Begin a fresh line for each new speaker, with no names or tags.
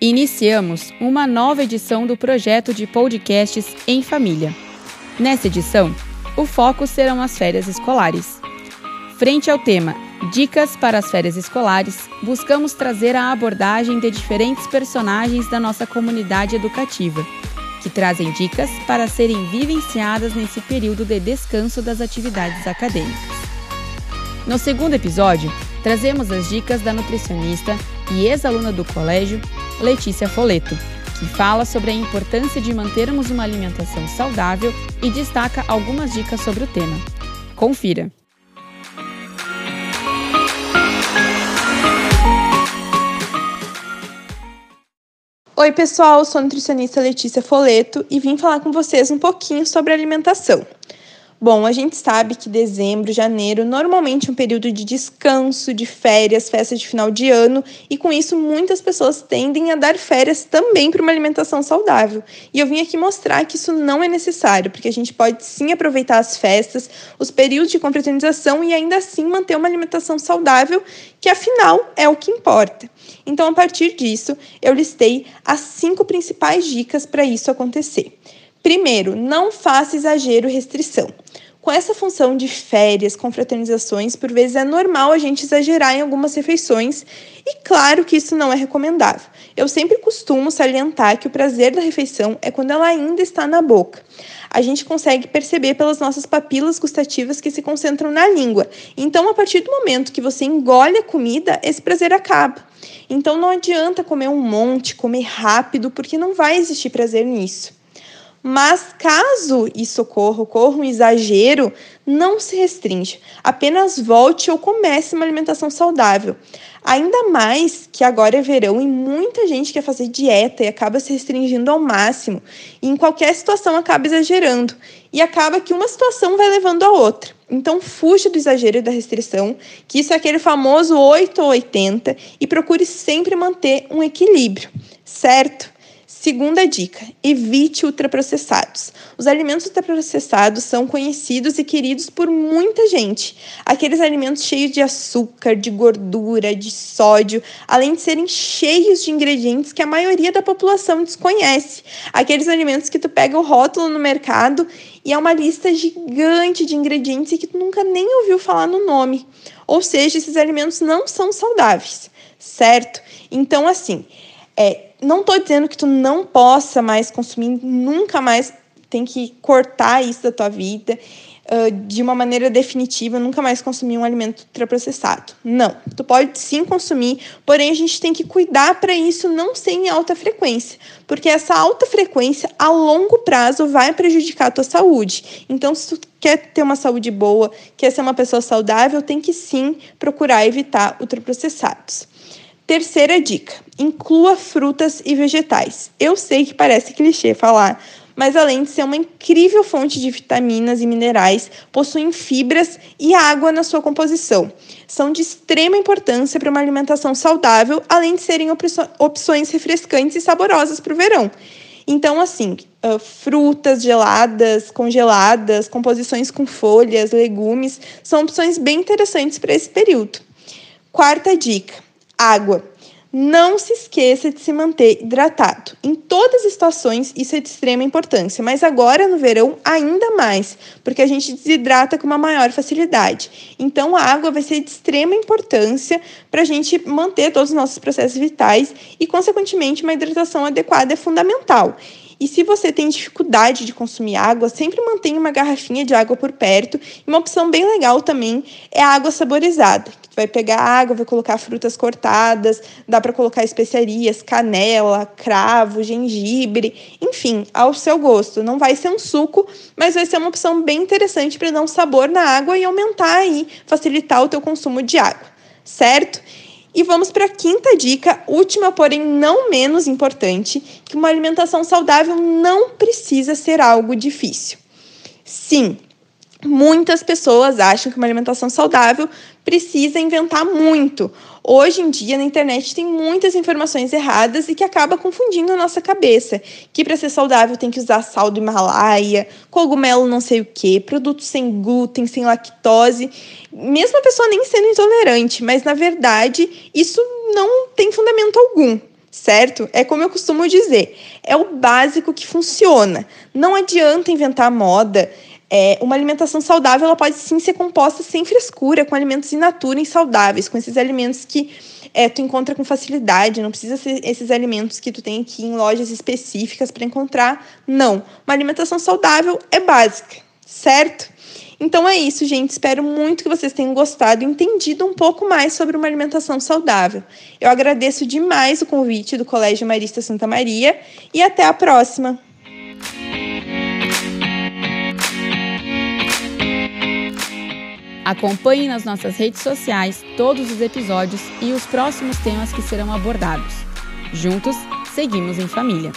Iniciamos uma nova edição do projeto de podcasts em família. Nessa edição, o foco serão as férias escolares. Frente ao tema Dicas para as férias escolares, buscamos trazer a abordagem de diferentes personagens da nossa comunidade educativa, que trazem dicas para serem vivenciadas nesse período de descanso das atividades acadêmicas. No segundo episódio, trazemos as dicas da nutricionista e ex-aluna do colégio, Letícia Foleto, que fala sobre a importância de mantermos uma alimentação saudável e destaca algumas dicas sobre o tema. Confira!
Oi, pessoal, sou a nutricionista Letícia Foleto e vim falar com vocês um pouquinho sobre alimentação. Bom, a gente sabe que dezembro, janeiro, normalmente é um período de descanso, de férias, festas de final de ano, e com isso muitas pessoas tendem a dar férias também para uma alimentação saudável. E eu vim aqui mostrar que isso não é necessário, porque a gente pode sim aproveitar as festas, os períodos de confraternização e ainda assim manter uma alimentação saudável, que afinal é o que importa. Então, a partir disso, eu listei as cinco principais dicas para isso acontecer. Primeiro, não faça exagero restrição. Com essa função de férias, confraternizações, por vezes é normal a gente exagerar em algumas refeições e claro que isso não é recomendável. Eu sempre costumo salientar que o prazer da refeição é quando ela ainda está na boca. A gente consegue perceber pelas nossas papilas gustativas que se concentram na língua. Então, a partir do momento que você engole a comida, esse prazer acaba. Então, não adianta comer um monte, comer rápido, porque não vai existir prazer nisso. Mas caso isso ocorra, ocorra um exagero, não se restringe. Apenas volte ou comece uma alimentação saudável. Ainda mais que agora é verão e muita gente quer fazer dieta e acaba se restringindo ao máximo. E em qualquer situação acaba exagerando. E acaba que uma situação vai levando a outra. Então, fuja do exagero e da restrição, que isso é aquele famoso 8 ou 80, e procure sempre manter um equilíbrio, certo? Segunda dica: evite ultraprocessados. Os alimentos ultraprocessados são conhecidos e queridos por muita gente. Aqueles alimentos cheios de açúcar, de gordura, de sódio, além de serem cheios de ingredientes que a maioria da população desconhece. Aqueles alimentos que tu pega o rótulo no mercado e é uma lista gigante de ingredientes e que tu nunca nem ouviu falar no nome. Ou seja, esses alimentos não são saudáveis, certo? Então, assim, é, não estou dizendo que tu não possa mais consumir, nunca mais tem que cortar isso da tua vida uh, de uma maneira definitiva, nunca mais consumir um alimento ultraprocessado. Não, tu pode sim consumir, porém a gente tem que cuidar para isso não ser em alta frequência, porque essa alta frequência a longo prazo vai prejudicar a tua saúde. Então, se tu quer ter uma saúde boa, quer ser uma pessoa saudável, tem que sim procurar evitar ultraprocessados. Terceira dica: inclua frutas e vegetais. Eu sei que parece clichê falar, mas além de ser uma incrível fonte de vitaminas e minerais, possuem fibras e água na sua composição. São de extrema importância para uma alimentação saudável, além de serem opções refrescantes e saborosas para o verão. Então, assim, uh, frutas geladas, congeladas, composições com folhas, legumes, são opções bem interessantes para esse período. Quarta dica: água. Não se esqueça de se manter hidratado. Em todas as situações, isso é de extrema importância, mas agora no verão, ainda mais, porque a gente desidrata com uma maior facilidade. Então, a água vai ser de extrema importância para a gente manter todos os nossos processos vitais e, consequentemente, uma hidratação adequada é fundamental. E se você tem dificuldade de consumir água, sempre mantenha uma garrafinha de água por perto. E uma opção bem legal também é a água saborizada. Que vai pegar água, vai colocar frutas cortadas, dá para colocar especiarias, canela, cravo, gengibre, enfim, ao seu gosto. Não vai ser um suco, mas vai ser uma opção bem interessante para dar um sabor na água e aumentar aí, facilitar o teu consumo de água, certo? E vamos para a quinta dica, última, porém não menos importante, que uma alimentação saudável não precisa ser algo difícil. Sim, muitas pessoas acham que uma alimentação saudável precisa inventar muito. Hoje em dia na internet tem muitas informações erradas e que acaba confundindo a nossa cabeça. Que para ser saudável tem que usar sal do Himalaia, cogumelo não sei o que, produtos sem glúten, sem lactose, mesmo a pessoa nem sendo intolerante, mas na verdade isso não tem fundamento algum certo? É como eu costumo dizer, é o básico que funciona. Não adianta inventar moda. É, uma alimentação saudável ela pode sim ser composta sem frescura, com alimentos in natura e saudáveis, com esses alimentos que é, tu encontra com facilidade, não precisa ser esses alimentos que tu tem aqui em lojas específicas para encontrar. Não. Uma alimentação saudável é básica, certo? Então é isso, gente. Espero muito que vocês tenham gostado e entendido um pouco mais sobre uma alimentação saudável. Eu agradeço demais o convite do Colégio Marista Santa Maria e até a próxima.
Acompanhe nas nossas redes sociais todos os episódios e os próximos temas que serão abordados. Juntos, seguimos em família.